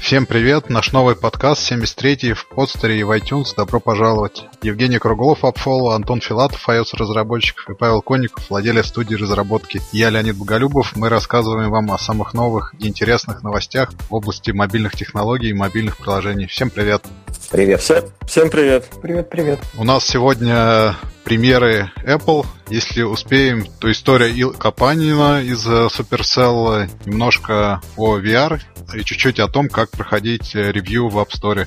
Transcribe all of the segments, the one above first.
Всем привет, наш новый подкаст 73-й в подстере и в iTunes. Добро пожаловать. Евгений Круглов, Апфол, Антон Филатов, iOS разработчиков и Павел Конников, владелец студии разработки. Я Леонид Боголюбов. Мы рассказываем вам о самых новых и интересных новостях в области мобильных технологий и мобильных приложений. Всем привет. Привет. Всем, всем привет. Привет, привет. У нас сегодня премьеры Apple. Если успеем, то история Ил Капанина из э, Supercell, немножко о VR и чуть-чуть о том, как проходить э, ревью в App Store.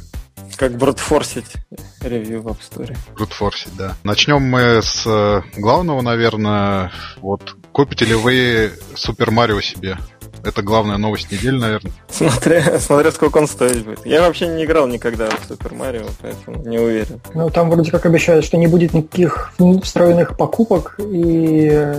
Как брутфорсить ревью в App Store. Брутфорсить, да. Начнем мы с э, главного, наверное. Вот, купите ли вы Super Mario себе? Это главная новость недели, наверное. Смотря, смотря сколько он стоить будет. Я вообще не играл никогда в Супер Марио, поэтому не уверен. Ну, там вроде как обещают, что не будет никаких встроенных покупок и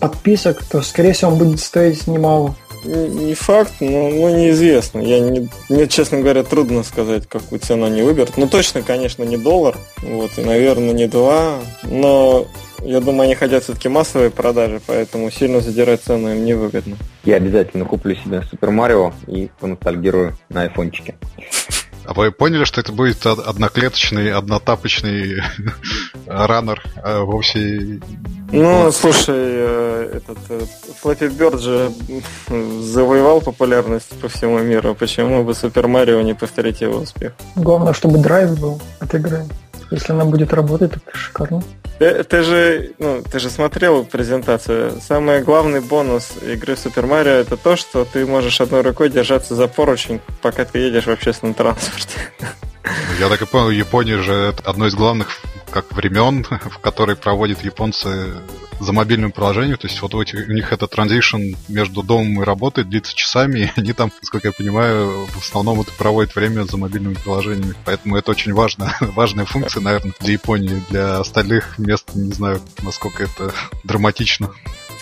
подписок, то, скорее всего, он будет стоить немало. Не, не факт, но ну, неизвестно. Я не, мне, честно говоря, трудно сказать, какую цену они выберут. Ну, точно, конечно, не доллар, вот, и, наверное, не два, но я думаю, они хотят все-таки массовые продажи, поэтому сильно задирать цену им невыгодно. Я обязательно куплю себе Супер Марио и поностальгирую на айфончике. А вы поняли, что это будет одноклеточный, однотапочный раннер, а вовсе... Ну, слушай, э, этот Flappy Bird же завоевал популярность по всему миру. Почему бы Супер Марио не повторить его успех? Главное, чтобы драйв был от игры. Если она будет работать, то шикарно. Ты, ты, же, ну, ты же смотрел презентацию. Самый главный бонус игры Супер Марио это то, что ты можешь одной рукой держаться за поручень, пока ты едешь в общественном транспорте. Я так и понял, Япония же это одно из главных как времен, в которые проводят японцы за мобильным приложением. То есть вот у, этих, у них это транзишн между домом и работой длится часами, и они там, насколько я понимаю, в основном это проводят время за мобильными приложениями. Поэтому это очень важно, важная функция, наверное, для Японии. Для остальных мест не знаю, насколько это драматично.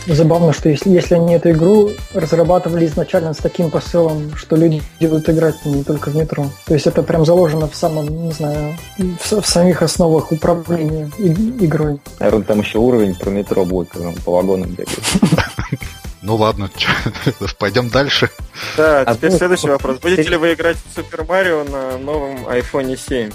Забавно, что если, если они эту игру разрабатывали изначально с таким посылом, что люди будут играть не только в метро. То есть это прям заложено в самом, не знаю, в, в самих основах управления и, игрой. Наверное, там еще уровень про метро будет, когда он по вагонам бегает. Ну ладно, пойдем дальше. Да, а теперь следующий вопрос. Будете ли вы играть в Супер Марио на новом iPhone 7?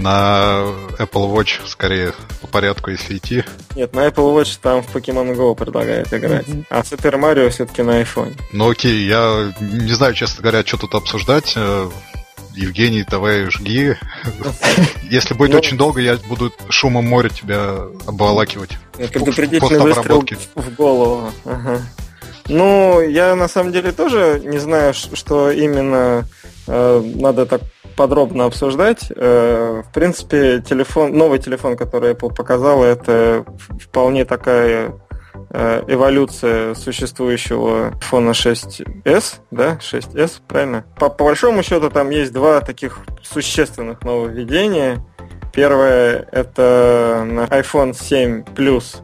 На Apple Watch скорее по порядку, если идти. Нет, на Apple Watch там в Pokemon Go предлагают играть. Mm-hmm. А Super Mario все-таки на iPhone. Ну окей, я не знаю, честно говоря, что тут обсуждать. Э, Евгений, давай жги. Если будет ну, очень долго, я буду шумом моря тебя обволакивать. Предупредительный выстрел в голову. Ну, я на самом деле тоже не знаю, что именно э, надо так подробно обсуждать. Э, в принципе, телефон, новый телефон, который Apple показал, это вполне такая э, эволюция существующего iPhone 6s, да, 6s, правильно? По, по большому счету там есть два таких существенных нововведения. Первое это iPhone 7 Plus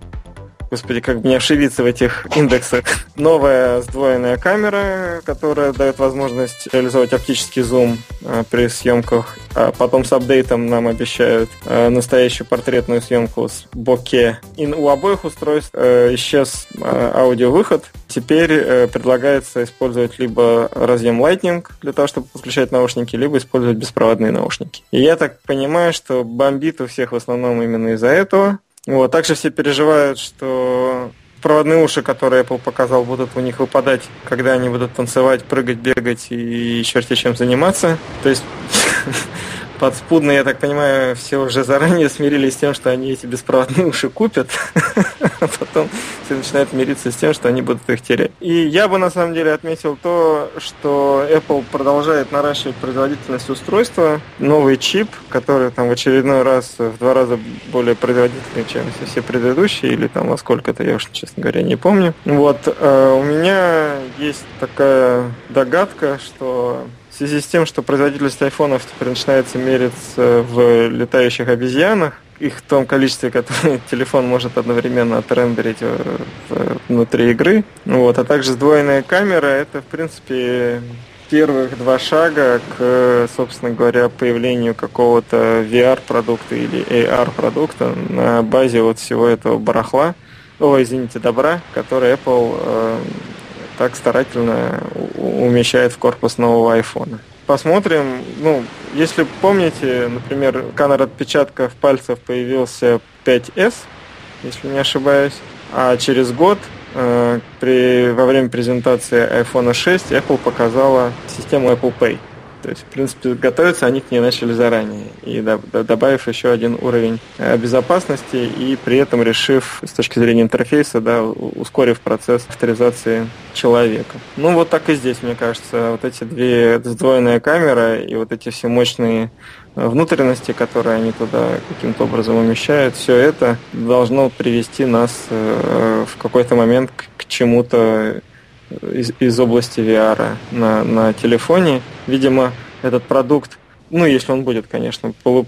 Господи, как мне ошибиться в этих индексах. Новая сдвоенная камера, которая дает возможность реализовать оптический зум э, при съемках. А потом с апдейтом нам обещают э, настоящую портретную съемку с боке. И у обоих устройств э, исчез аудиовыход. Теперь предлагается использовать либо разъем Lightning для того, чтобы подключать наушники, либо использовать беспроводные наушники. И я так понимаю, что бомбит у всех в основном именно из-за этого. Вот. Также все переживают, что проводные уши, которые Apple показал, будут у них выпадать, когда они будут танцевать, прыгать, бегать и черти чем заниматься. То есть подспудно, я так понимаю, все уже заранее смирились с тем, что они эти беспроводные уши купят, а потом все начинают мириться с тем, что они будут их терять. И я бы на самом деле отметил то, что Apple продолжает наращивать производительность устройства, новый чип, который там в очередной раз в два раза более производительный, чем все предыдущие, или там во сколько-то, я уж, честно говоря, не помню. Вот, э, у меня есть такая догадка, что в связи с тем, что производительность айфонов теперь начинается мериться в летающих обезьянах, их в том количестве, которое телефон может одновременно отрендерить внутри игры. Вот, а также сдвоенная камера, это, в принципе, первых два шага к, собственно говоря, появлению какого-то VR-продукта или AR-продукта на базе вот всего этого барахла, о, извините, добра, который Apple э, так старательно умещает в корпус нового айфона. посмотрим. Ну, если помните, например, камера отпечатков пальцев появился 5S, если не ошибаюсь, а через год э, при, во время презентации iPhone 6 Apple показала систему Apple Pay. То есть, в принципе, готовиться они к ней начали заранее. И добавив еще один уровень э, безопасности и при этом решив с точки зрения интерфейса, да, ускорив процесс авторизации человека. Ну, вот так и здесь, мне кажется. Вот эти две сдвоенная камера и вот эти все мощные э, внутренности, которые они туда каким-то образом умещают, все это должно привести нас э, в какой-то момент к чему-то из, из области VR на, на телефоне. Видимо, этот продукт, ну, если он будет, конечно, полу,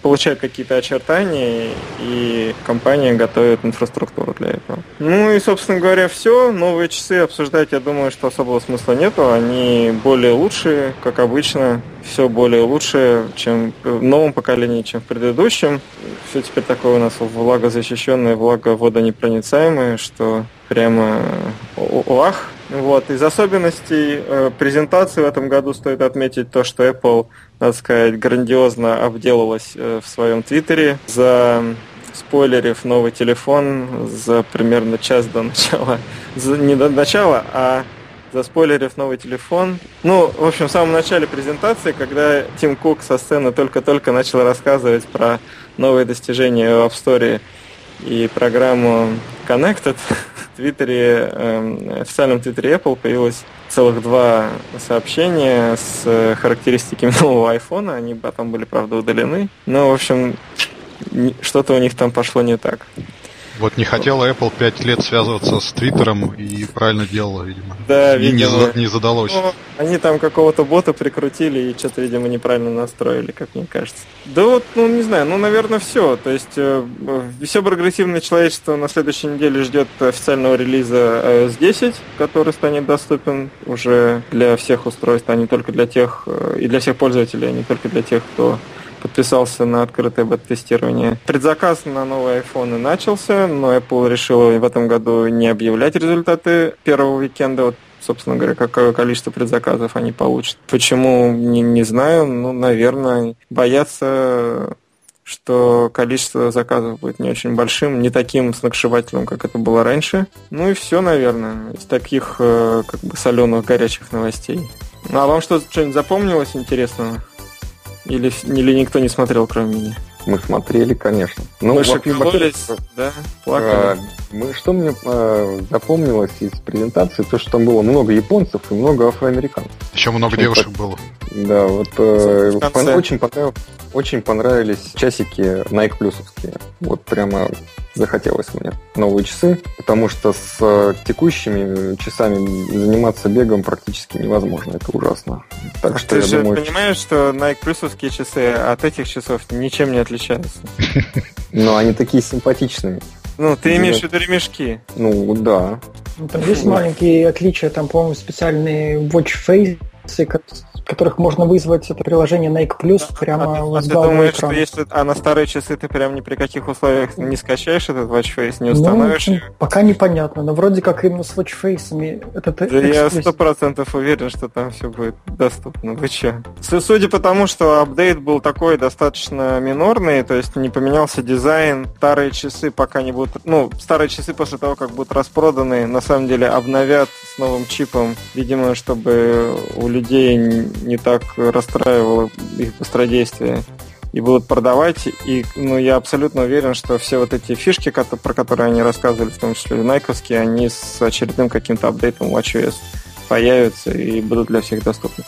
получает какие-то очертания, и компания готовит инфраструктуру для этого. Ну и, собственно говоря, все. Новые часы обсуждать, я думаю, что особого смысла нету. Они более лучшие, как обычно. Все более лучшее, чем в новом поколении, чем в предыдущем. Все теперь такое у нас влагозащищенное, влаговодонепроницаемое, что прямо ох. Вот. Из особенностей э, презентации в этом году стоит отметить то, что Apple, надо сказать, грандиозно обделалась э, в своем твиттере за спойлерив новый телефон за примерно час до начала. За, не до начала, а за спойлерив новый телефон. Ну, в общем, в самом начале презентации, когда Тим Кук со сцены только-только начал рассказывать про новые достижения в App Store и программу Connected, в Твиттере, э, официальном Твиттере Apple появилось целых два сообщения с характеристиками нового айфона. Они потом были, правда, удалены. Но, в общем, что-то у них там пошло не так. Вот не хотела Apple пять лет связываться с Твиттером и правильно делала, видимо. Да, видимо. Не, не задалось. Ну, они там какого-то бота прикрутили и что-то, видимо, неправильно настроили, как мне кажется. Да вот, ну, не знаю, ну, наверное, все. То есть, э, все прогрессивное человечество на следующей неделе ждет официального релиза iOS 10, который станет доступен уже для всех устройств, а не только для тех, э, и для всех пользователей, а не только для тех, кто подписался на открытое бета-тестирование. Предзаказ на новые iPhone начался, но Apple решила в этом году не объявлять результаты первого уикенда. Вот собственно говоря, какое количество предзаказов они получат. Почему, не, не знаю, ну, наверное, боятся что количество заказов будет не очень большим, не таким сногсшибательным, как это было раньше. Ну и все, наверное, из таких э, как бы соленых горячих новостей. Ну а вам что, что-нибудь запомнилось интересного? Или, или никто не смотрел, кроме меня? Мы смотрели, конечно. Ну, Больше кололись, да? Плакали. А, мы, что мне а, запомнилось из презентации, то, что там было много японцев и много афроамериканцев. Еще много очень девушек по... было. Да, вот э, очень, понравилось, очень понравились часики Nike плюсовские. Вот прямо захотелось мне новые часы, потому что с текущими часами заниматься бегом практически невозможно. Это ужасно. Так а что ты я же думаю, понимаешь, что Nike плюсовские часы от этих часов ничем не отличаются? Но они такие симпатичные. Ну, ты имеешь в виду ремешки? Ну, да. Ну, там есть маленькие отличия, там, по-моему, специальные watch face, которых можно вызвать это приложение Nike Plus а, прямо а, с а ты думаешь, экрана. что если а на старые часы ты прям ни при каких условиях не скачаешь этот Watch Face, не ну, установишь? Ну, пока непонятно, но вроде как именно с Watch Face это Да я сто процентов уверен, что там все будет доступно. Вы че? Судя по тому, что апдейт был такой достаточно минорный, то есть не поменялся дизайн, старые часы пока не будут... Ну, старые часы после того, как будут распроданы, на самом деле обновят с новым чипом, видимо, чтобы у людей не так расстраивало их быстродействие и будут продавать. И ну, я абсолютно уверен, что все вот эти фишки, про которые они рассказывали, в том числе найковские, они с очередным каким-то апдейтом WatchOS появятся и будут для всех доступны.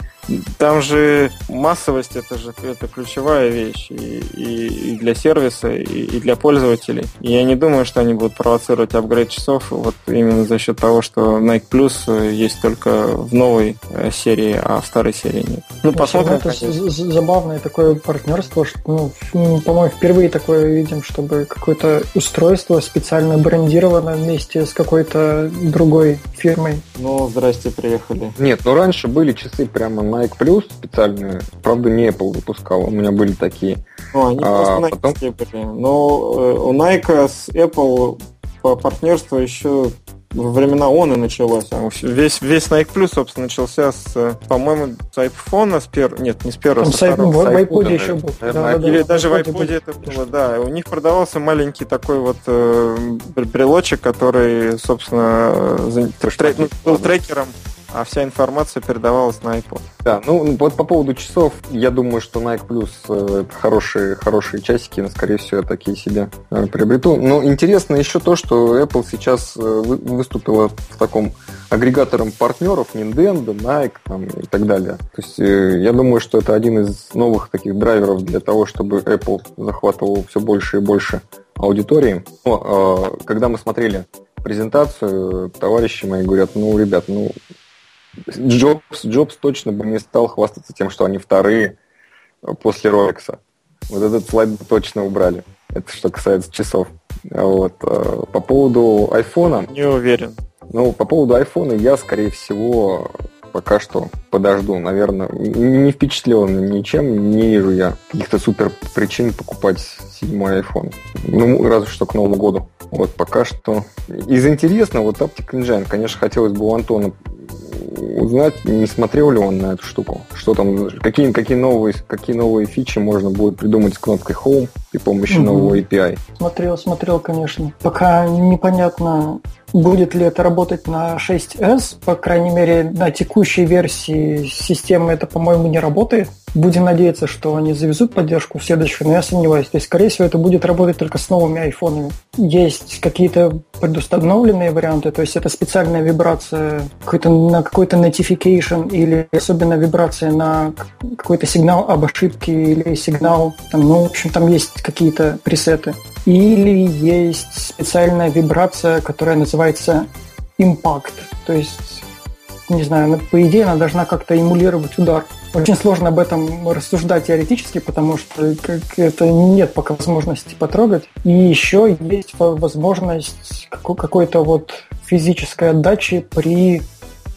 Там же массовость это же это ключевая вещь и, и, и для сервиса, и, и для пользователей. И я не думаю, что они будут провоцировать апгрейд часов вот именно за счет того, что Nike Plus есть только в новой э, серии, а в старой серии нет. Ну, посмотрим. Это забавное такое партнерство, что, ну, по-моему, впервые такое видим, чтобы какое-то устройство специально брендировано вместе с какой-то другой фирмой. Ну, здрасте, приехали. Нет, ну раньше были часы прямо Nike Plus специальные. Правда, не Apple выпускал, у меня были такие. Ну, они а, просто потом... были. Но э, у Nike с Apple по партнерству еще во времена он и началось. А весь, весь Nike Plus, собственно, начался с, по-моему, с iPhone, с пер... нет, не с первого, Там с второго. В, iPod еще был. Да, да, Или да, даже в iPod это было, да. У них продавался маленький такой вот э, брелочек, который, собственно, э, трек, ну, был трекером а вся информация передавалась на iPod. Да, ну вот по поводу часов, я думаю, что Nike Plus э, это хорошие, хорошие часики, но, скорее всего, я такие себе э, приобрету. Но интересно еще то, что Apple сейчас э, выступила в таком агрегатором партнеров Nintendo, Nike там, и так далее. То есть я думаю, что это один из новых таких драйверов для того, чтобы Apple захватывал все больше и больше аудитории. Но, когда мы смотрели презентацию, товарищи мои говорят, ну, ребят, ну, Джобс, Джобс точно бы не стал хвастаться тем, что они вторые после Rolex. Вот этот слайд бы точно убрали. Это что касается часов. Вот. Э, по поводу айфона... Не уверен. Ну, по поводу айфона я, скорее всего, пока что подожду. Наверное, не впечатлен ничем, не вижу я каких-то супер причин покупать седьмой iPhone. Ну, разве что к Новому году. Вот пока что. Из интересного, вот Optic Engine, конечно, хотелось бы у Антона узнать, не смотрел ли он на эту штуку. Что там, какие, какие, новые, какие новые фичи можно будет придумать с кнопкой Home при помощи угу. нового API. Смотрел, смотрел, конечно. Пока непонятно, Будет ли это работать на 6s? По крайней мере, на текущей версии системы это, по-моему, не работает. Будем надеяться, что они завезут поддержку в следующих, но я сомневаюсь. То есть, скорее всего, это будет работать только с новыми айфонами. Есть какие-то предустановленные варианты, то есть это специальная вибрация какой-то, на какой-то notification или особенно вибрация на какой-то сигнал об ошибке или сигнал, там, ну, в общем, там есть какие-то пресеты. Или есть специальная вибрация, которая называется импакт. То есть, не знаю, по идее она должна как-то эмулировать удар. Очень сложно об этом рассуждать теоретически, потому что это нет пока возможности потрогать. И еще есть возможность какой-то вот физической отдачи при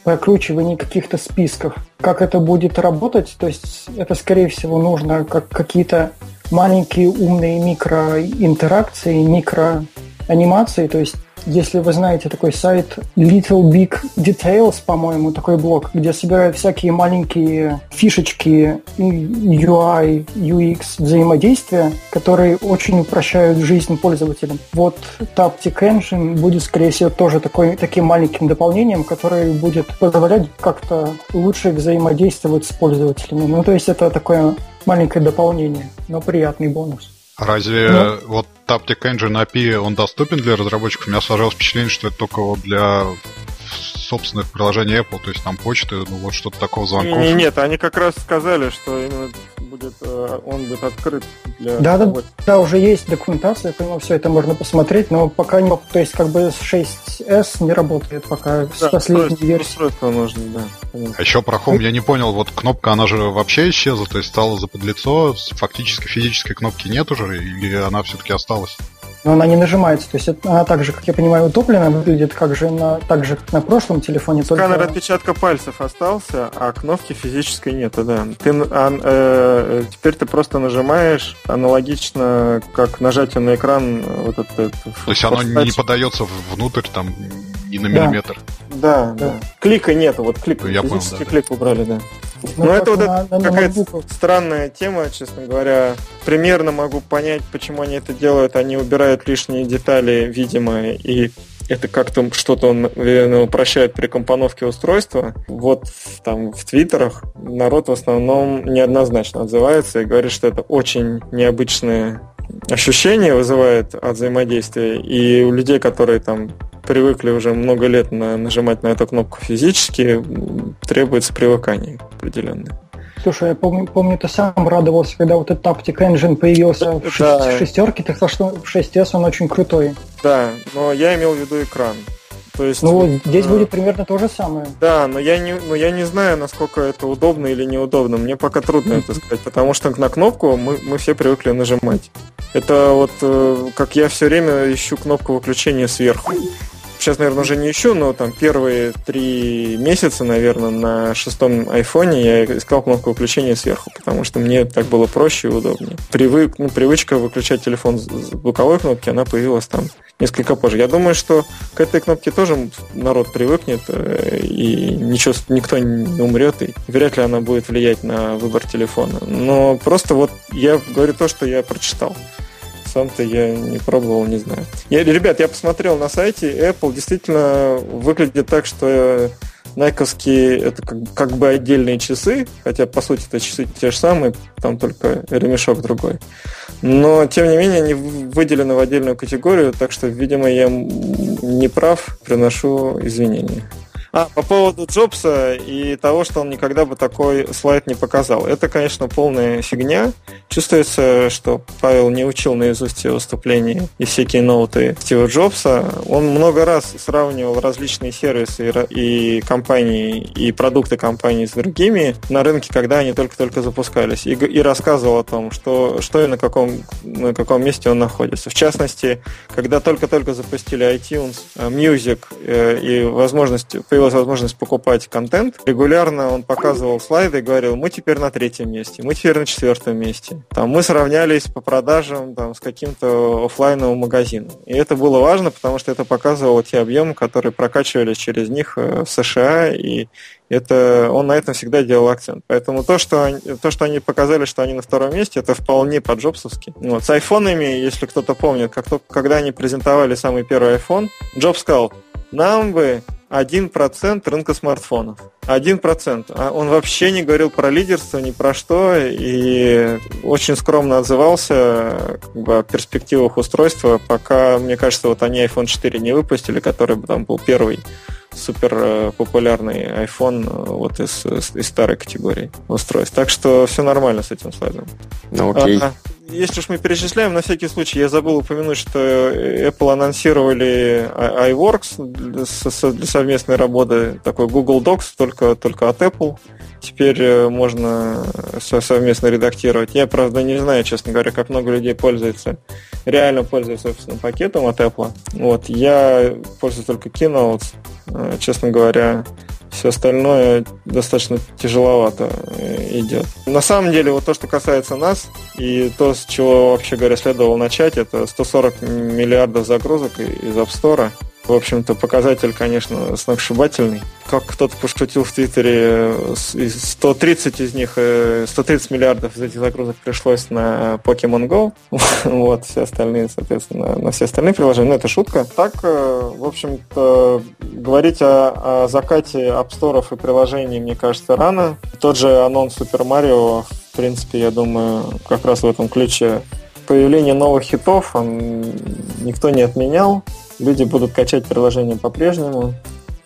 прокручивании каких-то списков. Как это будет работать? То есть это, скорее всего, нужно как какие-то маленькие умные микроинтеракции, микроанимации, то есть если вы знаете такой сайт Little Big Details, по-моему, такой блог, где собирают всякие маленькие фишечки UI, UX взаимодействия, которые очень упрощают жизнь пользователям. Вот Taptic Engine будет, скорее всего, тоже такой, таким маленьким дополнением, которое будет позволять как-то лучше взаимодействовать с пользователями. Ну, то есть это такое маленькое дополнение, но приятный бонус. Разве ну, вот Taptic Engine API, он доступен для разработчиков? У меня сложилось впечатление, что это только вот для собственных приложений Apple, то есть там почты, ну вот что-то такого звонков. Нет, они как раз сказали, что именно будет, э, он будет открыт для Да, да, да, уже есть документация, поэтому все это можно посмотреть, но пока не, то есть как бы с 6s не работает пока да, с последней версии. Нужно, да. Понятно. А еще про Home я не понял, вот кнопка, она же вообще исчезла, то есть стала за подлицо, фактически физической кнопки нет уже, или она все-таки осталась? Но она не нажимается. То есть она так же, как я понимаю, утоплена, выглядит как же на, так же, как на прошлом телефоне. Сканер только... отпечатка пальцев остался, а кнопки физической нету, да. Ты, а, э, теперь ты просто нажимаешь аналогично, как нажатие на экран вот этот. То есть оно не подается внутрь там и на миллиметр. Да, да. да. Клика нету, вот клик. Я физический понял, да, клик убрали, да. Ну, ну это вот на, какая-то странная тема, честно говоря. Примерно могу понять, почему они это делают. Они убирают лишние детали, видимо, и это как-то что-то, наверное, упрощает при компоновке устройства. Вот там в твиттерах народ в основном неоднозначно отзывается и говорит, что это очень необычное ощущение вызывает от взаимодействия. И у людей, которые там привыкли уже много лет на, нажимать на эту кнопку физически, требуется привыкание определенное. Слушай, я помню, помню, ты сам радовался, когда вот этот Taptic Engine появился в да. шестерке, ты сказал, что в 6S он очень крутой. Да, но я имел в виду экран. То есть, ну, здесь э, будет примерно то же самое. Да, но я не, но я не знаю, насколько это удобно или неудобно. Мне пока трудно это сказать, потому что на кнопку мы, мы все привыкли нажимать. Это вот э, как я все время ищу кнопку выключения сверху. Сейчас, наверное, уже не ищу, но там первые три месяца, наверное, на шестом айфоне я искал кнопку выключения сверху, потому что мне так было проще и удобнее. Привык, ну, привычка выключать телефон с звуковой кнопки, она появилась там несколько позже. Я думаю, что к этой кнопке тоже народ привыкнет, э, и ничего, никто не умрет, и вряд ли она будет влиять на выбор телефона. Но просто вот я говорю то, что я прочитал. Сам-то я не пробовал, не знаю. Я, ребят, я посмотрел на сайте, Apple действительно выглядит так, что Найковские это как, как бы отдельные часы, хотя по сути это часы те же самые, там только ремешок другой. Но тем не менее они выделены в отдельную категорию, так что, видимо, я не прав, приношу извинения. А, по поводу Джобса и того, что он никогда бы такой слайд не показал. Это, конечно, полная фигня. Чувствуется, что Павел не учил наизусть все выступления и всякие ноуты Стива Джобса. Он много раз сравнивал различные сервисы и компании, и продукты компании с другими на рынке, когда они только-только запускались. И, и рассказывал о том, что, что и на каком, на каком месте он находится. В частности, когда только-только запустили iTunes, э, Music э, и возможность появилась возможность покупать контент, регулярно он показывал слайды и говорил, мы теперь на третьем месте, мы теперь на четвертом месте. Там, мы сравнялись по продажам там, с каким-то офлайновым магазином. И это было важно, потому что это показывало те объемы, которые прокачивались через них э, в США, и это, он на этом всегда делал акцент. Поэтому то, что, то, что они показали, что они на втором месте, это вполне по-джобсовски. Вот. С айфонами, если кто-то помнит, как то, когда они презентовали самый первый iPhone, Джобс сказал, нам бы 1% рынка смартфонов. 1%. А он вообще не говорил про лидерство, ни про что, и очень скромно отзывался как бы, о перспективах устройства, пока, мне кажется, вот они iPhone 4 не выпустили, который там был первый супер э, популярный iPhone э, вот из, из старой категории устройств. Так что все нормально с этим слайдом. Ну окей. А, если уж мы перечисляем, на всякий случай, я забыл упомянуть, что Apple анонсировали iWorks для совместной работы, такой Google Docs, только, только от Apple. Теперь э, можно совместно редактировать. Я, правда, не знаю, честно говоря, как много людей пользуется, реально пользуются собственным пакетом от Apple. Вот, я пользуюсь только Keynote, э, честно говоря, все остальное достаточно тяжеловато э, идет. На самом деле, вот то, что касается нас, и то, с чего, вообще говоря, следовало начать, это 140 миллиардов загрузок из App Store. В общем-то, показатель, конечно, сногсшибательный. Как кто-то пошутил в Твиттере, 130 из них, 130 миллиардов из этих загрузок пришлось на Pokemon Go. вот, все остальные, соответственно, на все остальные приложения. Ну, это шутка. Так, э, в общем-то, говорить о, о закате App Store и приложений, мне кажется, рано. Тот же анонс Super Mario, в принципе, я думаю, как раз в этом ключе появление новых хитов он никто не отменял люди будут качать приложение по-прежнему.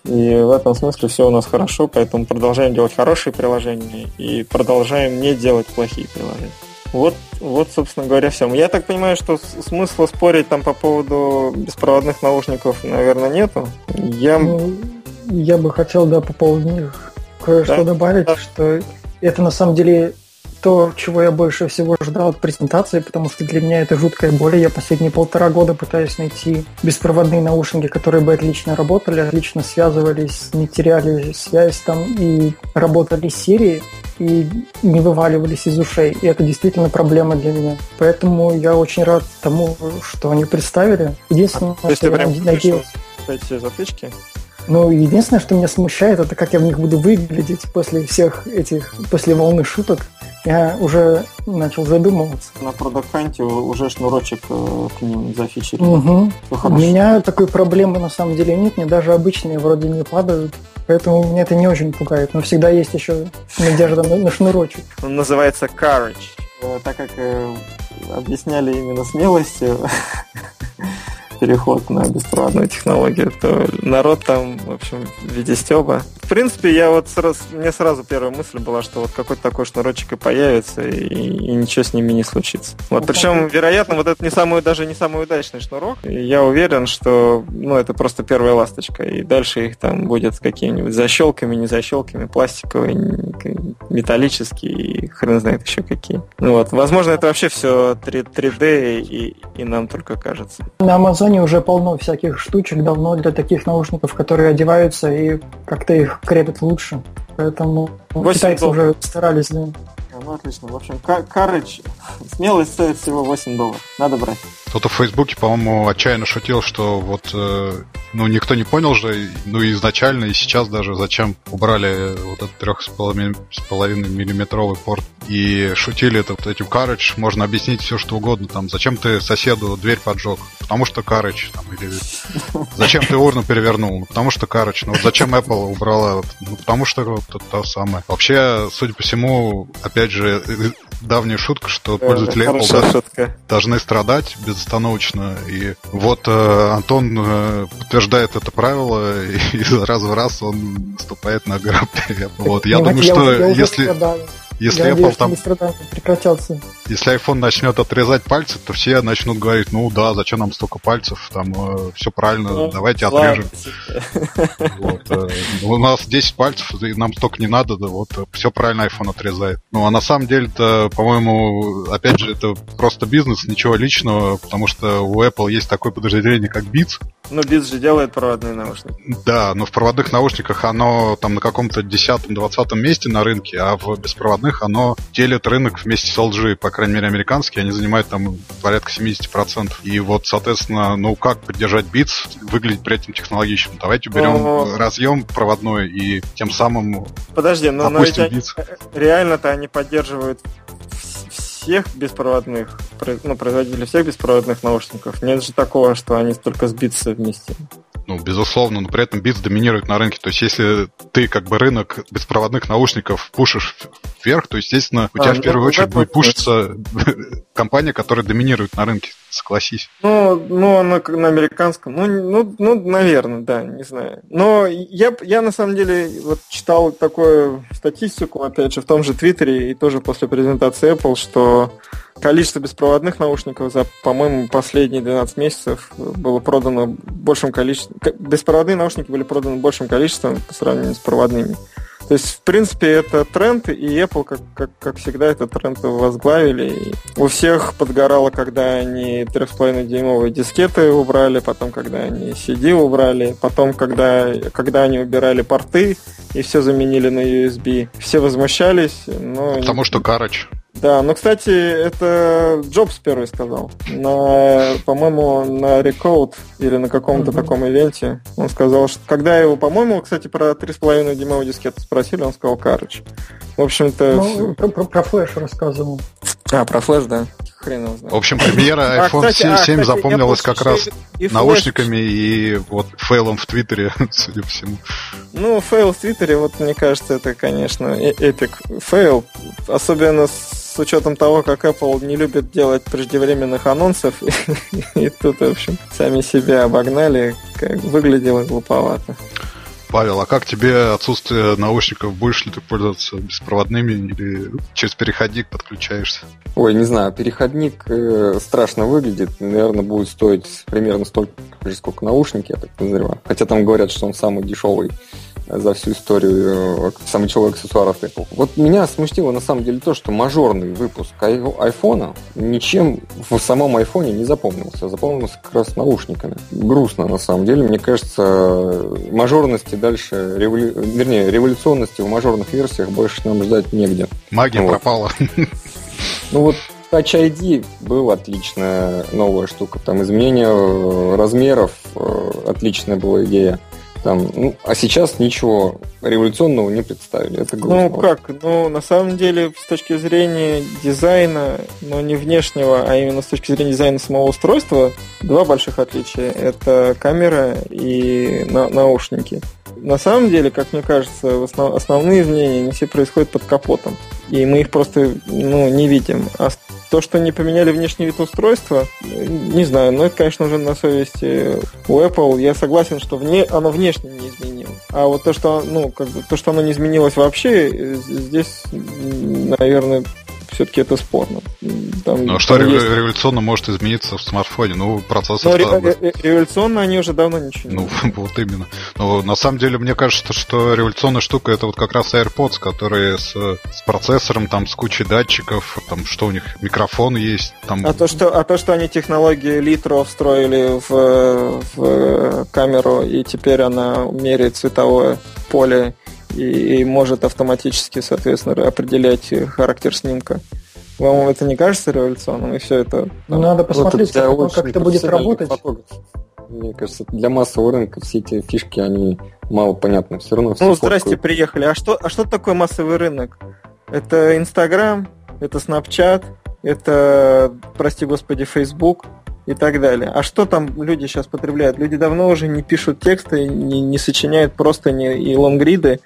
И в этом смысле все у нас хорошо, поэтому продолжаем делать хорошие приложения и продолжаем не делать плохие приложения. Вот, вот, собственно говоря, все. Я так понимаю, что смысла спорить там по поводу беспроводных наушников, наверное, нету. Я, ну, я бы хотел, да, по поводу них кое-что да? добавить, да. что это на самом деле то, чего я больше всего ждал от презентации, потому что для меня это жуткая боль. Я последние полтора года пытаюсь найти беспроводные наушники, которые бы отлично работали, отлично связывались, не теряли связь там и работали с серией и не вываливались из ушей. И это действительно проблема для меня. Поэтому я очень рад тому, что они представили. Единственное, а, что я надеюсь... Эти затычки? Ну, единственное, что меня смущает, это как я в них буду выглядеть после всех этих, после волны шуток я уже начал задумываться. На продакханте уже шнурочек э, к ним зафичерили. Угу. У меня такой проблемы на самом деле нет, мне даже обычные вроде не падают. Поэтому меня это не очень пугает. Но всегда есть еще надежда на, на шнурочек. Он называется Courage. Э, так как э, объясняли именно смелостью, переход на беспроводную технологию, то народ там, в общем, в виде стеба. В принципе, я вот сразу, мне сразу первая мысль была, что вот какой-то такой шнурочек и появится, и, и ничего с ними не случится. Вот, причем, вероятно, вот это не самый, даже не самый удачный шнурок. И я уверен, что, ну, это просто первая ласточка, и дальше их там будет какими-нибудь защелками, не защелками, пластиковые, металлические и хрен знает еще какие. Ну вот, возможно, это вообще все 3, 3D и, и нам только кажется. На Амазоне уже полно всяких штучек давно для таких наушников, которые одеваются и как-то их крепят лучше. Поэтому китайцы уже старались, да. Ну, отлично. В общем, Courage, смелость стоит всего 8 долларов. Надо брать. Кто-то в Фейсбуке, по-моему, отчаянно шутил, что вот, э, ну, никто не понял же, ну, изначально, и сейчас даже, зачем убрали вот этот 3,5 миллиметровый порт. И шутили это вот этим Courage, можно объяснить все, что угодно. Там, зачем ты соседу дверь поджег? Потому что Courage. Там, или зачем ты урну перевернул? Ну, потому что Courage. Ну, вот зачем Apple убрала? Ну, потому что вот это то самое. Вообще, судя по всему, опять же, э, давняя шутка, что пользователи Apple должны страдать безостановочно. И вот э, Антон э, подтверждает это правило, и из раза в раз он наступает на грабли. Вот, я думаю, что если... Если Я Apple там... прекратятся. Если iPhone начнет отрезать пальцы, то все начнут говорить, ну да, зачем нам столько пальцев, там э, все правильно, ну, давайте отрежем. Вот, э, у нас 10 пальцев, и нам столько не надо, да, вот э, все правильно iPhone отрезает. Ну а на самом деле-то, по-моему, опять же, это просто бизнес, ничего личного, потому что у Apple есть такое подразделение, как Beats. Ну, Beats же делает проводные наушники. Да, но в проводных наушниках оно там на каком-то 10-20 месте на рынке, а в беспроводных оно делит рынок вместе с LG, по крайней мере, американский, они занимают там порядка 70%. И вот, соответственно, ну как поддержать Beats, выглядеть при этом технологично? Давайте уберем но... разъем проводной и тем самым Подожди, но, но ведь Beats. реально-то они поддерживают всех беспроводных, ну, производителей всех беспроводных наушников. Нет же такого, что они только с Beats вместе. Ну, безусловно, но при этом Beats доминирует на рынке. То есть, если ты как бы рынок беспроводных наушников пушишь вверх, то, естественно, у а, тебя ну, в первую очередь будет пушиться компания, которая доминирует на рынке, согласись. Ну, ну на, на американском, ну, ну, ну, наверное, да, не знаю. Но я, я на самом деле вот читал такую статистику, опять же, в том же Твиттере и тоже после презентации Apple, что количество беспроводных наушников за, по-моему, последние 12 месяцев было продано большим количеством... Беспроводные наушники были проданы большим количеством по сравнению с проводными. То есть, в принципе, это тренд, и Apple, как, как, как всегда, этот тренд возглавили. И у всех подгорало, когда они 3,5-дюймовые дискеты убрали, потом, когда они CD убрали, потом, когда, когда они убирали порты и все заменили на USB. Все возмущались, но... Потому что Карач. Да, но, кстати, это Джобс первый сказал. На, по-моему, на Recode или на каком-то mm-hmm. таком ивенте. Он сказал, что когда его, по-моему, кстати, про 3,5 дюймовый дискет спросили, он сказал Карыч. В общем-то... Ну, про, про, про флеш рассказывал. А, про флеш, да. Хрен его знает. В общем, премьера iPhone а, кстати, 7, а, кстати, запомнилась как раз и наушниками и вот фейлом в Твиттере, судя по всему. Ну, fail в Твиттере, вот мне кажется, это, конечно, э, epic fail. Особенно с с учетом того, как Apple не любит делать преждевременных анонсов, и тут, в общем, сами себя обогнали, как выглядело глуповато. Павел, а как тебе отсутствие наушников? Будешь ли ты пользоваться беспроводными или через переходник подключаешься? Ой, не знаю, переходник э, страшно выглядит. Наверное, будет стоить примерно столько же, сколько наушники, я так подозреваю. Хотя там говорят, что он самый дешевый за всю историю э, самый человек аксессуаров Apple. Вот меня смутило на самом деле то, что мажорный выпуск айфона ничем в самом айфоне не запомнился. Запомнился как раз наушниками. Грустно на самом деле. Мне кажется, мажорности дальше, револю... вернее, революционности в мажорных версиях больше нам ждать негде. Магия вот. пропала. Ну вот Touch ID был отличная новая штука. Там изменение размеров, э, отличная была идея. Там, ну, а сейчас ничего революционного не представили. Это грустно. Ну как? Ну, на самом деле, с точки зрения дизайна, но не внешнего, а именно с точки зрения дизайна самого устройства, два больших отличия. Это камера и на наушники. На самом деле, как мне кажется, основ основные изменения не все происходят под капотом. И мы их просто ну, не видим. А то, что не поменяли внешний вид устройства, не знаю, но это, конечно, уже на совести у Apple. Я согласен, что вне, оно внешне не изменилось. А вот то, что, ну, как бы, то, что оно не изменилось вообще, здесь, наверное, все-таки это спорно. Там, ну а что есть... революционно может измениться в смартфоне? Ну, процессор... Но ре- ре- революционно они уже давно ничего не Ну, вот именно. Но на самом деле, мне кажется, что революционная штука это вот как раз AirPods, которые с, с процессором, там, с кучей датчиков, там, что у них, микрофон есть. Там... А, то, что, а то, что они технологии Литро встроили в, в камеру, и теперь она меряет цветовое поле и, и может автоматически, соответственно, определять характер снимка. Вам это не кажется революционным? И все это... Ну, надо посмотреть, вот как, как это будет работать. Фотограф. Мне кажется, для массового рынка все эти фишки, они мало понятны. Все равно все Ну, здрасте, фоткают. приехали. А что, а что такое массовый рынок? Это Инстаграм, это Снапчат, это, прости господи, Facebook и так далее. А что там люди сейчас потребляют? Люди давно уже не пишут тексты, не, не сочиняют просто не и лонгриды,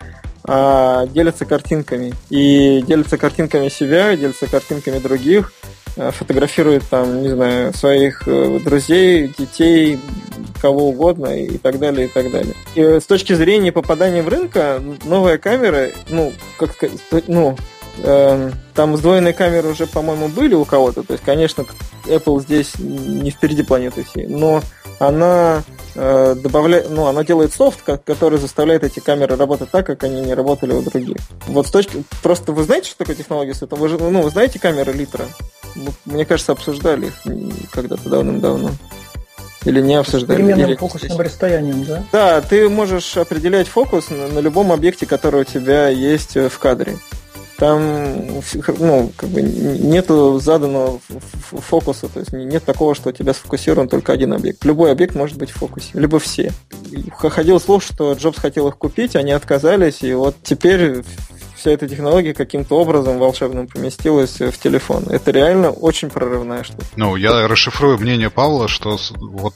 а делятся картинками. И делятся картинками себя, делятся картинками других, э, фотографируют там, не знаю, своих э, друзей, детей, кого угодно и так далее, и так далее. И с точки зрения попадания в рынка, новая камера, ну, как ну, э, там сдвоенные камеры уже, по-моему, были у кого-то. То есть, конечно, Apple здесь не впереди планеты всей, но она э, добавляет, ну, она делает софт, который заставляет эти камеры работать так, как они не работали у других. Вот с точки, просто вы знаете, что такое технология света? Вы же, ну, вы знаете камеры Литра? Мне кажется, обсуждали их когда-то давным-давно. Или не обсуждали? Переменным или... фокусным расстоянием, да? Да, ты можешь определять фокус на, на любом объекте, который у тебя есть в кадре там ну, как бы нету заданного фокуса, то есть нет такого, что у тебя сфокусирован только один объект. Любой объект может быть в фокусе, либо все. Ходил слух, что Джобс хотел их купить, они отказались, и вот теперь вся эта технология каким-то образом волшебным поместилась в телефон. Это реально очень прорывная штука. Ну, я расшифрую мнение Павла, что вот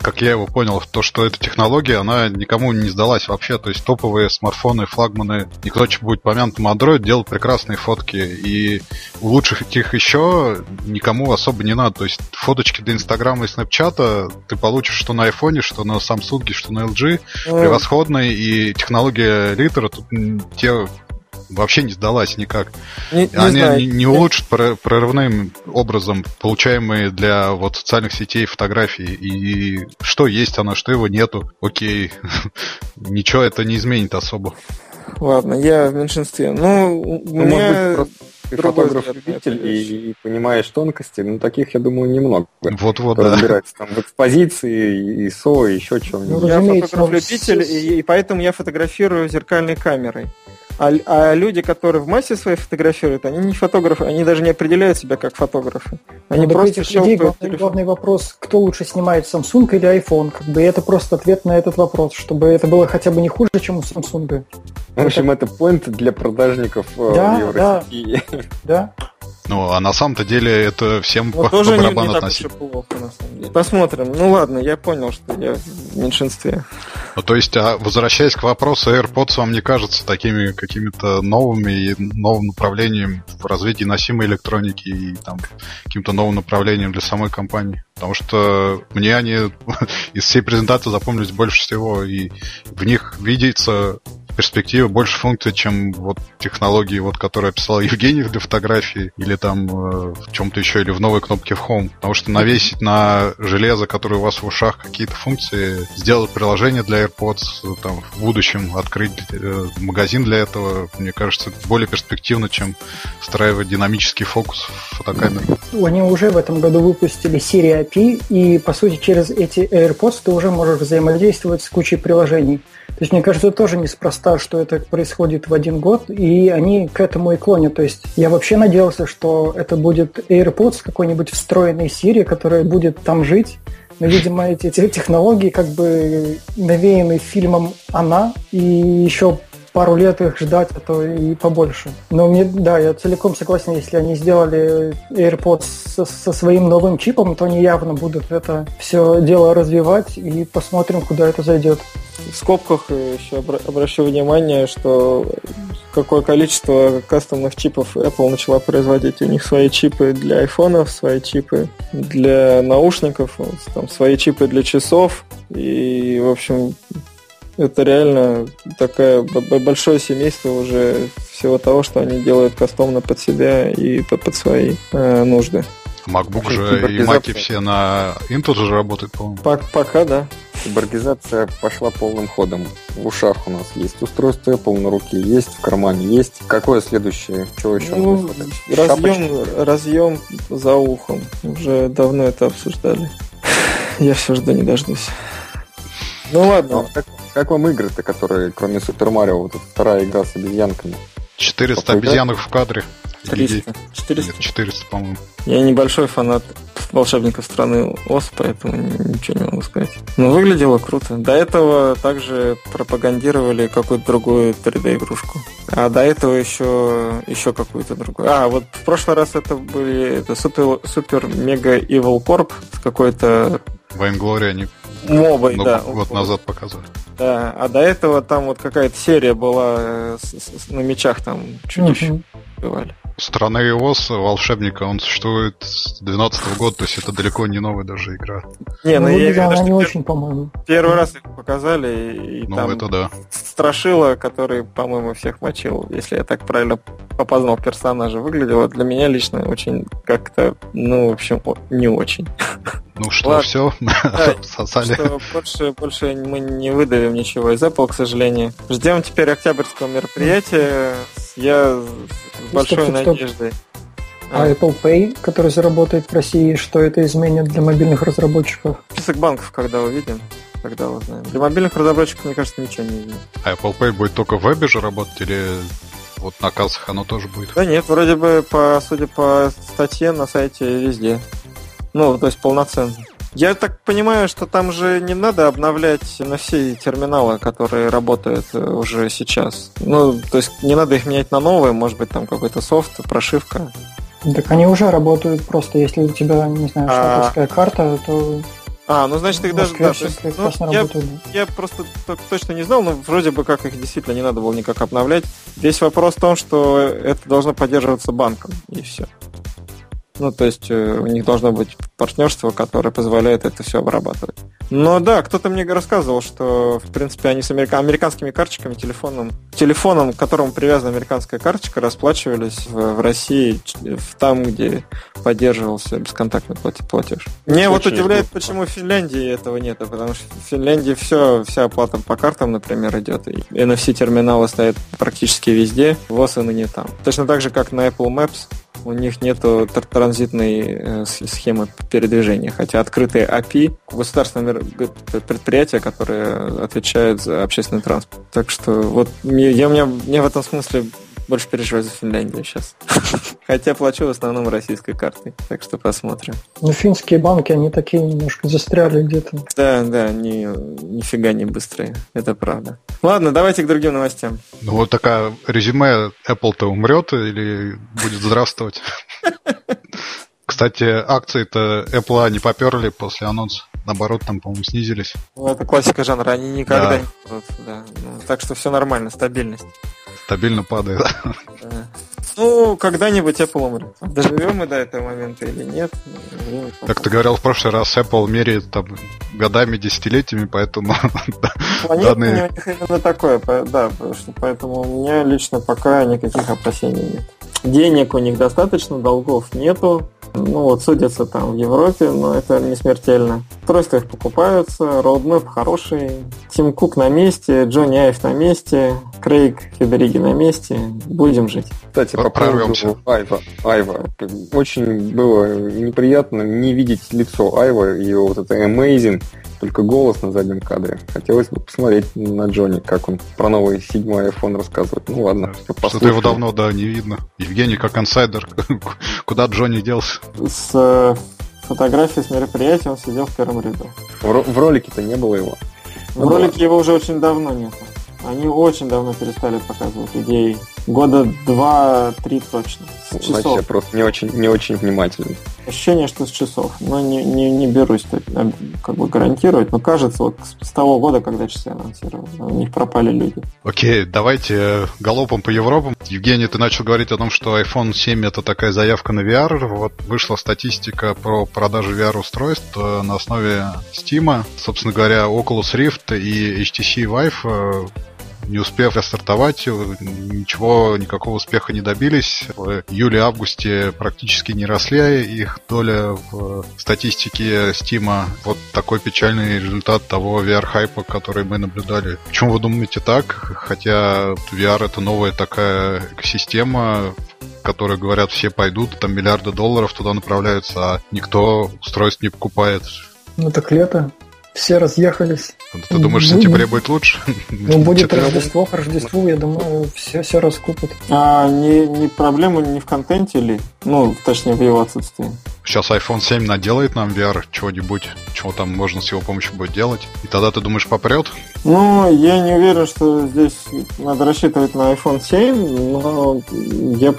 как я его понял, то, что эта технология, она никому не сдалась вообще. То есть топовые смартфоны, флагманы, и кто будет помянутым Android, делают прекрасные фотки. И улучшить их еще никому особо не надо. То есть фоточки для Инстаграма и Снапчата ты получишь что на айфоне, что на Samsung, что на LG. Превосходные. И технология Литера тут те вообще не сдалась никак. Не, не Они знаю. не, не улучшат прорывным образом получаемые для вот социальных сетей фотографии. И что есть оно, что его нету. Окей. Ничего это не изменит особо. Ладно, я в меньшинстве. Ну, у ну, меня ты фотограф-любитель и, и понимаешь тонкости, ну таких, я думаю, немного. Вот-вот, да. Разбирается там в экспозиции, ISO, и еще чего-нибудь. Ну, я фотограф-любитель, и, и поэтому я фотографирую зеркальной камерой. А, а люди, которые в массе своей фотографируют, они не фотографы, они даже не определяют себя как фотографы. Они ну, просто этих людей главный, главный вопрос, кто лучше снимает, Samsung или iPhone? Как бы это просто ответ на этот вопрос, чтобы это было хотя бы не хуже, чем у Samsung. В общем, это, это поинт для продажников э, да, в Евросети. Да, да. Ну, а на самом-то деле это всем по, тоже по барабану не, не относить. плохо, на самом деле. Посмотрим. Ну ладно, я понял, что я в меньшинстве. Ну, то есть, а возвращаясь к вопросу, AirPods вам не кажется такими какими-то новыми и новым направлением в развитии носимой электроники и там каким-то новым направлением для самой компании? Потому что мне они из всей презентации запомнились больше всего, и в них видится перспективе больше функций, чем вот технологии, вот, которые описал Евгений для фотографии, или там э, в чем-то еще, или в новой кнопке в Home. Потому что навесить на железо, которое у вас в ушах, какие-то функции, сделать приложение для AirPods, там, в будущем открыть э, магазин для этого, мне кажется, более перспективно, чем встраивать динамический фокус в фотокамеру. Они уже в этом году выпустили серию API, и, по сути, через эти AirPods ты уже можешь взаимодействовать с кучей приложений. То есть, мне кажется, тоже неспроста, что это происходит в один год, и они к этому и клонят. То есть, я вообще надеялся, что это будет AirPods какой-нибудь встроенной Siri, которая будет там жить, но, видимо, эти, технологии как бы навеяны фильмом «Она», и еще пару лет их ждать, а то и побольше. Но мне, да, я целиком согласен, если они сделали AirPods со, со своим новым чипом, то они явно будут это все дело развивать и посмотрим, куда это зайдет. В скобках еще обращу внимание, что какое количество кастомных чипов Apple начала производить. У них свои чипы для айфонов, свои чипы для наушников, там, свои чипы для часов. И, в общем, Это реально такое большое семейство уже всего того, что они делают кастомно под себя и под, свои э, нужды. MacBook же и Маки все на Intel же работают, по-моему. Пока, да. Киборгизация пошла полным ходом. В ушах у нас есть устройство Apple на руке, есть в кармане, есть. Какое следующее? Чего еще? Ну, разъем, разъем за ухом. Уже давно это обсуждали. Я все жду не дождусь. Ну ладно. Ну, как, как вам игры-то, которые, кроме Супер Марио, вот вторая игра с обезьянками? 400 обезьянок в кадре. 300. 400? 400, по-моему. Я небольшой фанат волшебников страны Оз, поэтому ничего не могу сказать. Но выглядело круто. До этого также пропагандировали какую-то другую 3D-игрушку. А до этого еще, еще какую-то другую. А, вот в прошлый раз это были это супер, супер мега Evil Corp с какой-то Вайнглори они Мобой, да. год назад показывали. Да, а до этого там вот какая-то серия была э, с, с, на мечах там чудищ mm-hmm. бывали. Страна iOS волшебника, он существует с 2012 года, то есть это далеко не новая даже игра. Не, ну, ну я видел, она не очень, по-моему. Первый раз их показали, и ну, там это да. Страшила, который, по-моему, всех мочил, если я так правильно опознал персонажа, выглядело для меня лично очень как-то, ну, в общем, не очень. Ну что, Ладно. все, да, сосали. Что больше, больше мы не выдавим ничего из Apple, к сожалению. Ждем теперь октябрьского мероприятия. Я с большой стоп, стоп, надеждой. Стоп. А Apple Pay, который заработает в России, что это изменит для мобильных разработчиков? Список банков, когда увидим, когда узнаем. Для мобильных разработчиков, мне кажется, ничего не изменит. А Apple Pay будет только в вебе же работать или вот на кассах оно тоже будет? Да нет, вроде бы, по, судя по статье, на сайте везде. Ну, то есть полноценно. Я так понимаю, что там же не надо обновлять на все терминалы, которые работают э, уже сейчас. Ну, то есть не надо их менять на новые, может быть, там какой-то софт, прошивка. Так они уже работают, просто если у тебя, не знаю, шаповская а... карта, то а, ну значит их даже... Да, есть, ну, я, я просто точно не знал, но вроде бы как их действительно не надо было никак обновлять. Весь вопрос в том, что это должно поддерживаться банком, и все. Ну, то есть э, у них должно быть партнерство, которое позволяет это все обрабатывать. Но да, кто-то мне рассказывал, что, в принципе, они с америка... американскими карточками, телефоном, телефоном, к которому привязана американская карточка, расплачивались в, в России, в там, где поддерживался бесконтактный платеж. Мне вот удивляет, здорово. почему в Финляндии этого нет, потому что в Финляндии все, вся оплата по картам, например, идет, и NFC-терминалы стоят практически везде, ВОЗ и не там. Точно так же, как на Apple Maps, у них нету транзитной э, схемы передвижения, хотя открытые API государственные предприятия, которые отвечают за общественный транспорт. Так что вот я, мне, мне в этом смысле больше переживаю за Финляндию сейчас. Хотя плачу в основном российской картой. Так что посмотрим. Ну, финские банки, они такие немножко застряли где-то. Да, да, они нифига не быстрые. Это правда. Ладно, давайте к другим новостям. Ну, вот такая резюме Apple-то умрет или будет здравствовать? Кстати, акции-то Apple не поперли после анонса. Наоборот, там, по-моему, снизились. Ну, это классика жанра, они никогда да. не будут. Да. Ну, так что все нормально, стабильность. Стабильно падает. Да. Ну, когда-нибудь Apple умрет. Доживем мы до этого момента или нет? Как ты говорил в прошлый раз, Apple меряет там годами, десятилетиями, поэтому данные... у них именно такое, да, что поэтому у меня лично пока никаких опасений нет. Денег у них достаточно, долгов нету, ну вот судятся там в Европе, но это не смертельно. Устройства их покупаются, роудмэп хороший, Тим Кук на месте, Джонни Айв на месте, Крейг Федериги на месте. Будем жить. Кстати, по поводу Айва, Айва. Очень было неприятно не видеть лицо Айва, и вот это Amazing только голос на заднем кадре. Хотелось бы посмотреть на Джонни, как он про новый седьмой iPhone рассказывает. Ну ладно, Что-то его давно, да, не видно. Евгений как инсайдер. Куда Джонни делся? С э, фотографией с мероприятия он сидел в первом ряду. В, в ролике-то не было его. В ну, ролике его уже очень давно нет. Они очень давно перестали показывать идеи года два-три точно. С часов. Значит, я просто не очень, не очень внимательный. Ощущение, что с часов. Но не, не, не берусь как бы гарантировать. Но кажется, вот с того года, когда часы анонсировали, у них пропали люди. Окей, давайте э, галопом по Европам. Евгений, ты начал говорить о том, что iPhone 7 это такая заявка на VR. Вот вышла статистика про продажу VR-устройств э, на основе Steam. Собственно говоря, Oculus Rift и HTC Vive э, не успев стартовать, ничего, никакого успеха не добились. В июле-августе практически не росли их доля в статистике Steam. Вот такой печальный результат того VR-хайпа, который мы наблюдали. Почему вы думаете так? Хотя VR это новая такая экосистема, которые говорят, все пойдут, там миллиарды долларов туда направляются, а никто устройств не покупает. Ну так лето. Все разъехались. Ты думаешь, в сентябре будет лучше? Ну, будет Рождество, к Рождеству, я думаю, все, все раскупят. А не, не проблема не в контенте ли? Ну, точнее, в его отсутствии. Сейчас iPhone 7 наделает нам VR чего-нибудь, чего там можно с его помощью будет делать. И тогда ты думаешь, попрет? Ну, я не уверен, что здесь надо рассчитывать на iPhone 7, но я,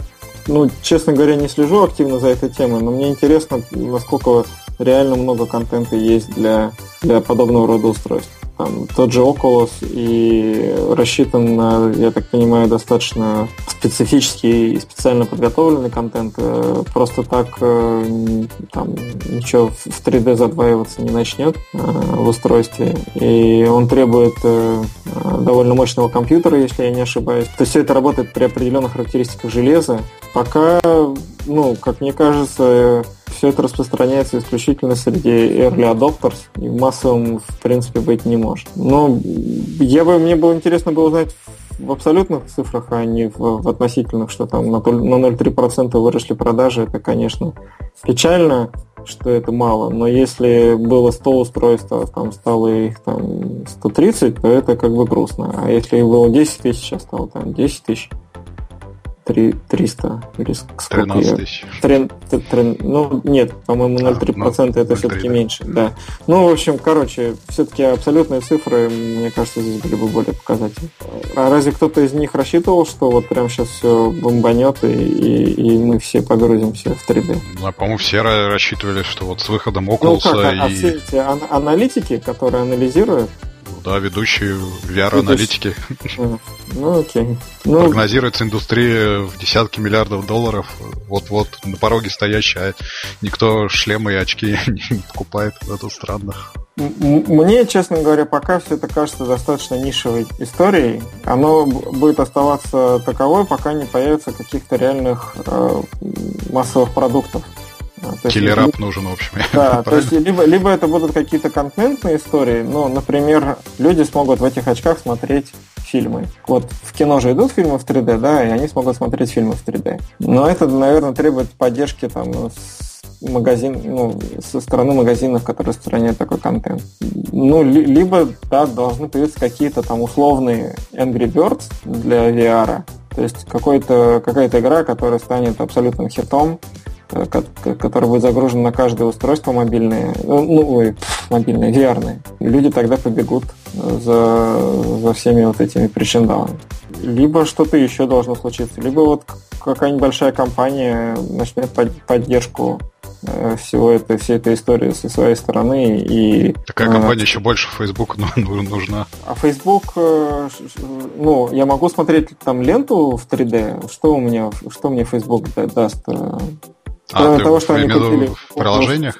ну, честно говоря, не слежу активно за этой темой, но мне интересно, насколько реально много контента есть для, для подобного рода устройств. Там, тот же Oculus и рассчитан на, я так понимаю, достаточно специфический и специально подготовленный контент. Э, просто так э, там, ничего в 3D задваиваться не начнет э, в устройстве. И он требует довольно мощного компьютера, если я не ошибаюсь. То есть все это работает при определенных характеристиках железа. Пока, ну, как мне кажется, все это распространяется исключительно среди early adopters и массовым, в принципе, быть не может. Но я бы, мне было интересно было узнать в абсолютных цифрах, а не в, в относительных, что там на, на 0,3% выросли продажи, это, конечно, печально, что это мало, но если было 100 устройств, а там стало их там 130, то это как бы грустно. А если их было 10 тысяч, а стало там 10 тысяч, 3, 300 или сколько 13 тысяч. 3, 3, ну, нет, по-моему, 0,3% а, ну, это все-таки меньше, да. Ну, в общем, короче, все-таки абсолютные цифры, мне кажется, здесь были бы более показательны. А разве кто-то из них рассчитывал, что вот прямо сейчас все бомбанет и, и, и мы все погрузимся в 3D? Ну, по-моему, все рассчитывали, что вот с выходом Oculus ну, как, а, и... а все эти аналитики, которые анализируют, да, ведущие VR-аналитики. Ну, окей. Ну... Прогнозируется индустрия в десятки миллиардов долларов. Вот-вот на пороге стоящая. А никто шлемы и очки не покупает. Это странно. Мне, честно говоря, пока все это кажется достаточно нишевой историей. Оно будет оставаться таковой, пока не появится каких-то реальных э, массовых продуктов. Киллерап либо, нужен, в общем. Да, то есть либо, либо это будут какие-то контентные истории, ну, например, люди смогут в этих очках смотреть фильмы. Вот в кино же идут фильмы в 3D, да, и они смогут смотреть фильмы в 3D. Но это, наверное, требует поддержки там магазин, ну, со стороны магазинов, которые распространяют такой контент. Ну, ли, либо, да, должны появиться какие-то там условные Angry Birds для VR. То есть какой-то, какая-то игра, которая станет абсолютным хитом, который будет загружен на каждое устройство мобильное, ну, ну ой, мобильное, VR. Люди тогда побегут э, за, за всеми вот этими причиндалами. Либо что-то еще должно случиться, либо вот какая-нибудь большая компания начнет поддержку э, всего этой, всей этой истории со своей стороны. И, Такая компания э, еще больше Facebook нужна. А Facebook, ну, я могу смотреть там ленту в 3D. Что у меня, что мне Facebook даст? А, того, что они купили... В приложениях?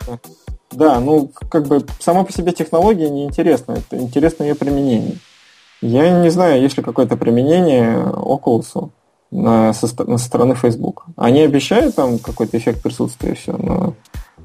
Да, ну, как бы сама по себе технология неинтересна. Это интересно ее применение. Я не знаю, есть ли какое-то применение Oculus на, со, со стороны Facebook. Они обещают там какой-то эффект присутствия, все, но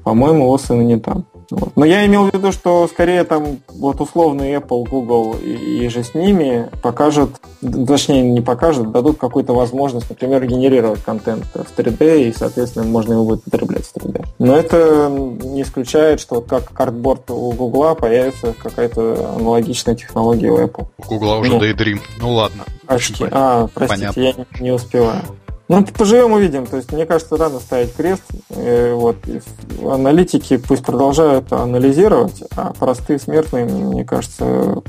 по-моему, сына не там. Вот. Но я имел в виду, что скорее там вот условный Apple, Google и, и же с ними покажут, точнее не покажут, дадут какую-то возможность, например, генерировать контент в 3D, и, соответственно, можно его будет потреблять в 3D. Но это не исключает, что вот как картборд у Google появится какая-то аналогичная технология у Apple. У Google уже ну, Daydream. Ну ладно. Очки. А, простите, Понятно. я не успеваю. Ну, поживем увидим. То есть, мне кажется, рано ставить крест. И вот аналитики пусть продолжают анализировать, а простые смертные, мне кажется,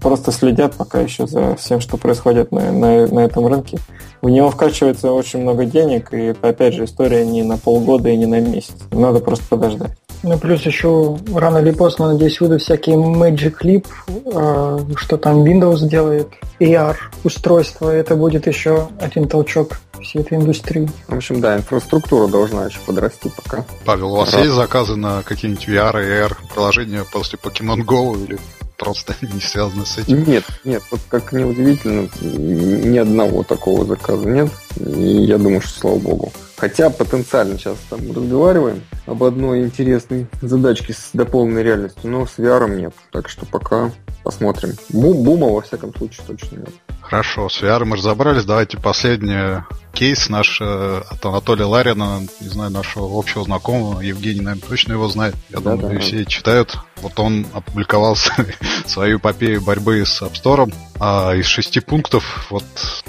просто следят пока еще за всем, что происходит на, на, на этом рынке. В него вкачивается очень много денег, и это, опять же, история не на полгода и не на месяц. Надо просто подождать. Ну, плюс еще рано или поздно, надеюсь, выйдут всякие Magic Leap, э, что там Windows делает, AR устройство. Это будет еще один толчок всей этой индустрии. В общем, да, инфраструктура должна еще подрасти пока. Павел, у вас Раз. есть заказы на какие-нибудь VR и AR приложения после Pokemon Go или просто не связаны с этим? Нет, нет, вот как неудивительно, ни одного такого заказа нет. И я думаю, что слава богу. Хотя потенциально сейчас там разговариваем об одной интересной задачке с дополненной реальностью, но с VR нет. Так что пока посмотрим. Бума, во всяком случае, точно нет. Хорошо, с VR мы разобрались. Давайте последний кейс наш э, от Анатолия Ларина, не знаю, нашего общего знакомого. Евгений, наверное, точно его знает. Я да, думаю, да, все читают. Вот он опубликовал свою эпопею борьбы с App Store. А из шести пунктов, вот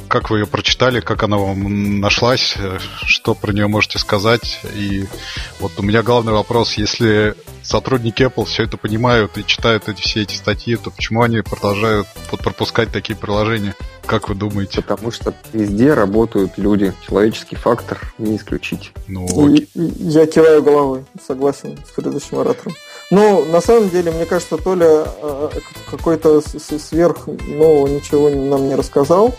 как вы ее прочитали, как она вам нашлась, э, что про нее можете сказать? И вот у меня главный вопрос, если сотрудники Apple все это понимают и читают эти, все эти статьи, то почему они продолжают вот пропускать такие приложения? Как вы думаете? Потому что везде работают люди. Человеческий фактор не исключить. Ну, я киваю головой, согласен с предыдущим оратором. Ну, на самом деле, мне кажется, Толя э, какой-то сверх нового ничего нам не рассказал.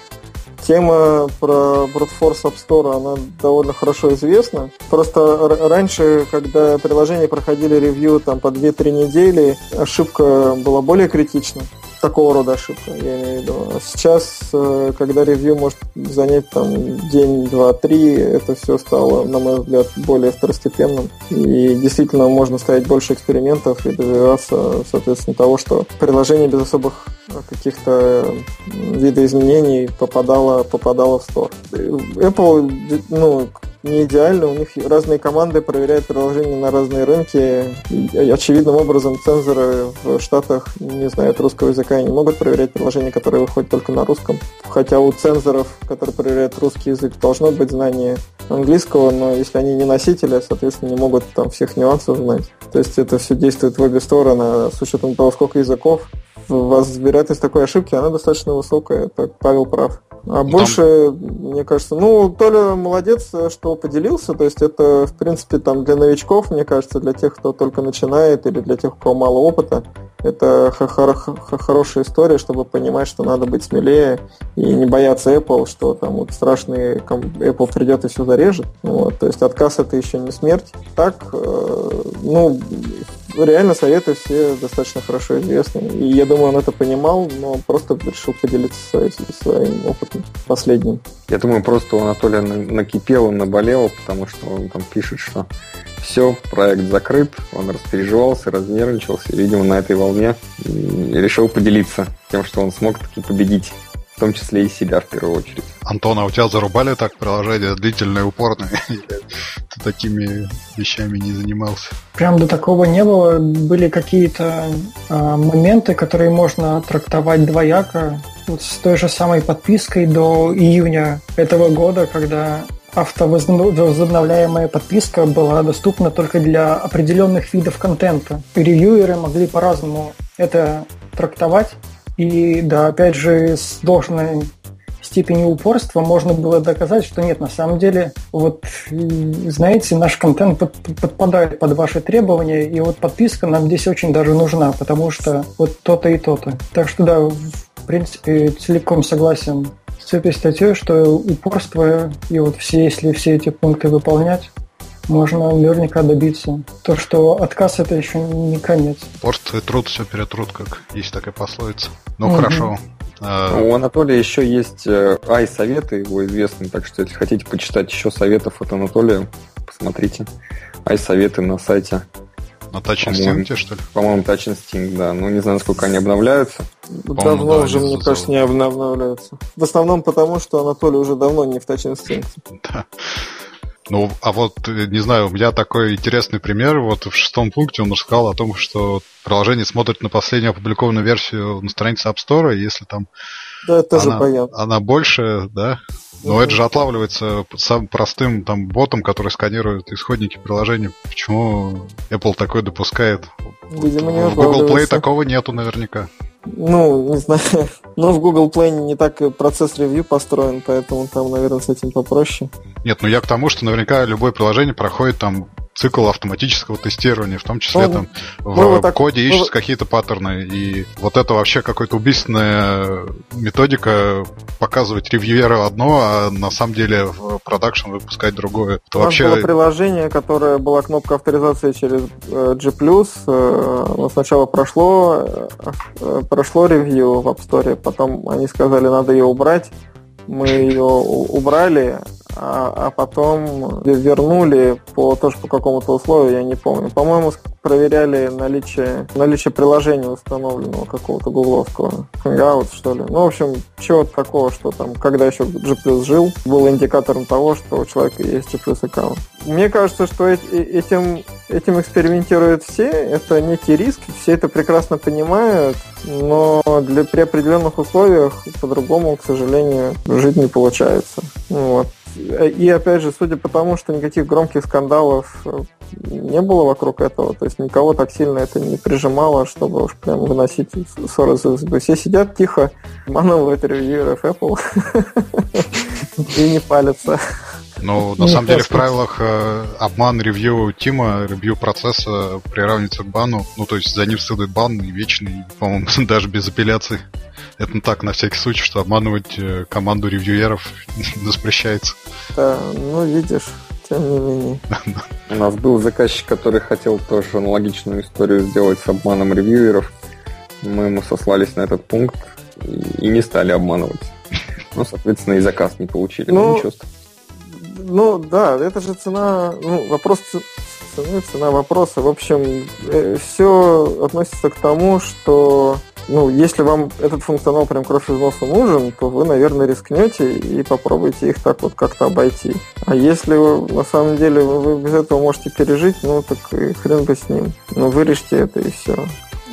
Тема про Brute Force App Store, она довольно хорошо известна. Просто раньше, когда приложения проходили ревью там по 2-3 недели, ошибка была более критична такого рода ошибка, я имею в виду. А сейчас, э, когда ревью может занять там день, два, три, это все стало, на мой взгляд, более второстепенным. И действительно можно ставить больше экспериментов и добиваться, соответственно, того, что приложение без особых каких-то видоизменений попадало, попадало в стор. Apple, ну, не идеально, у них разные команды проверяют приложения на разные рынки. И очевидным образом цензоры в Штатах не знают русского языка и не могут проверять приложения, которые выходят только на русском. Хотя у цензоров, которые проверяют русский язык, должно быть знание английского, но если они не носители, соответственно, не могут там всех нюансов знать. То есть это все действует в обе стороны, с учетом того, сколько языков вероятность такой ошибки, она достаточно высокая, так Павел прав. А ну, больше, мне кажется, ну, Толя молодец, что поделился. То есть это, в принципе, там для новичков, мне кажется, для тех, кто только начинает, или для тех, у кого мало опыта, это хорошая история, чтобы понимать, что надо быть смелее и не бояться Apple, что там вот страшный Apple придет и все зарежет. Вот. То есть отказ это еще не смерть. Так, э, ну, реально советы все достаточно хорошо известны. И я думаю, он это понимал, но просто решил поделиться своим, своим опытом последним. Я думаю, просто у Анатолия он наболел, потому что он там пишет, что все, проект закрыт, он распереживался, разнервничался, и, видимо, на этой волне решил поделиться тем, что он смог таки победить в том числе и себя в первую очередь. Антон, а у тебя зарубали так приложение длительное, упорное? Ты такими вещами не занимался? Прям до такого не было. Были какие-то э, моменты, которые можно трактовать двояко. Вот с той же самой подпиской до июня этого года, когда автовозобновляемая подписка была доступна только для определенных видов контента. Ревьюеры могли по-разному это трактовать. И да, опять же, с должной степенью упорства можно было доказать, что нет, на самом деле, вот, знаете, наш контент под, подпадает под ваши требования, и вот подписка нам здесь очень даже нужна, потому что вот то-то и то-то. Так что да, в принципе, целиком согласен с этой статьей, что упорство и вот все, если все эти пункты выполнять, можно наверняка добиться. То, что отказ это еще не конец. Порт и труд все перетрут, как есть такая пословица. Ну угу. хорошо. А, У Анатолия еще есть э, ай-советы, его известные, так что если хотите почитать еще советов от Анатолия, посмотрите. Ай-советы на сайте. На Touch Instinct, что ли? По-моему, Touch Instinct, да. Ну, не знаю, насколько они обновляются. Давно да, уже, мне кажется, не обновляются. В основном потому, что Анатолий уже давно не в Touch Instinct. Да. Ну, а вот, э, не знаю, у меня такой интересный пример. Вот в шестом пункте он рассказал о том, что приложение смотрит на последнюю опубликованную версию на странице App Store, и если там да, это она, она больше, да, Но это же отлавливается самым простым там ботом, который сканирует исходники приложений. Почему Apple такое допускает? Видимо, не В Google Play такого нету наверняка. Ну, не знаю. Но в Google Play не так процесс ревью построен, поэтому там, наверное, с этим попроще. Нет, ну я к тому, что наверняка любое приложение проходит там цикл автоматического тестирования, в том числе ну, там ну, в вот так, коде ищутся ну, какие-то паттерны. И вот это вообще какая-то убийственная методика показывать ревьюеру одно, а на самом деле в продакшн выпускать другое. Это У вообще... было приложение, которое была кнопка авторизации через э, G+, э, но сначала прошло, э, прошло ревью в App Store, потом они сказали, надо ее убрать, мы ее убрали, а, а потом вернули по тоже по какому-то условию, я не помню. По-моему, проверяли наличие, наличие приложения установленного какого-то гугловского Hangout, что ли. Ну, в общем, чего-то такого, что там, когда еще G жил, был индикатором того, что у человека есть G аккаунт. Мне кажется, что этим, этим экспериментируют все, это некий риск, все это прекрасно понимают, но для, при определенных условиях по-другому, к сожалению, жить не получается. Вот. И опять же, судя по тому, что никаких громких скандалов э, не было вокруг этого, то есть никого так сильно это не прижимало, чтобы уж прям выносить ссоры То есть все сидят тихо, обманывают ревьюеров Apple и не палятся. Ну, на самом деле, в правилах э, обман ревью тима, ревью процесса приравнивается к бану. Ну, то есть за ним следует бан и вечный, по-моему, даже без апелляции. Это ну, так, на всякий случай, что обманывать э, команду ревьюеров запрещается. Да, ну видишь, тем не менее. У нас был заказчик, который хотел тоже аналогичную историю сделать с обманом ревьюеров. Мы ему сослались на этот пункт и не стали обманывать. Ну, соответственно, и заказ не получили. Ну, ничего ну да, это же цена, ну, вопрос цены, цена вопроса. В общем, э, все относится к тому, что ну, если вам этот функционал прям кровь из носа нужен, то вы, наверное, рискнете и попробуйте их так вот как-то обойти. А если вы, на самом деле вы без этого можете пережить, ну, так и хрен бы с ним. Ну, вырежьте это и все.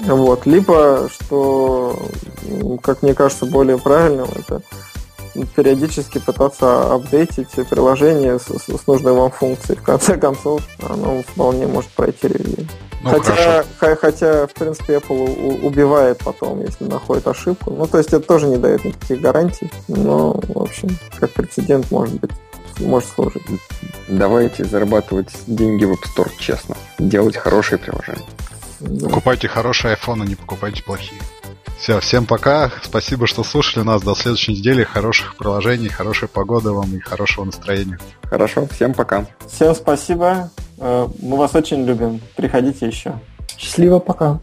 Вот. Либо, что, как мне кажется, более правильным, это периодически пытаться апдейтить приложение с, с нужной вам функцией. В конце концов, оно вполне может пройти ревью. Ну, хотя, хотя, в принципе, Apple убивает потом, если находит ошибку. Ну, то есть это тоже не дает никаких гарантий. Но, в общем, как прецедент может быть может служить. Давайте зарабатывать деньги в App Store честно. Делать хорошие приложения. Да. Покупайте хорошие iPhone, а не покупайте плохие. Все, всем пока. Спасибо, что слушали нас. До следующей недели. Хороших приложений, хорошей погоды вам и хорошего настроения. Хорошо, всем пока. Всем спасибо. Э, мы вас очень любим. Приходите еще. Счастливо, пока.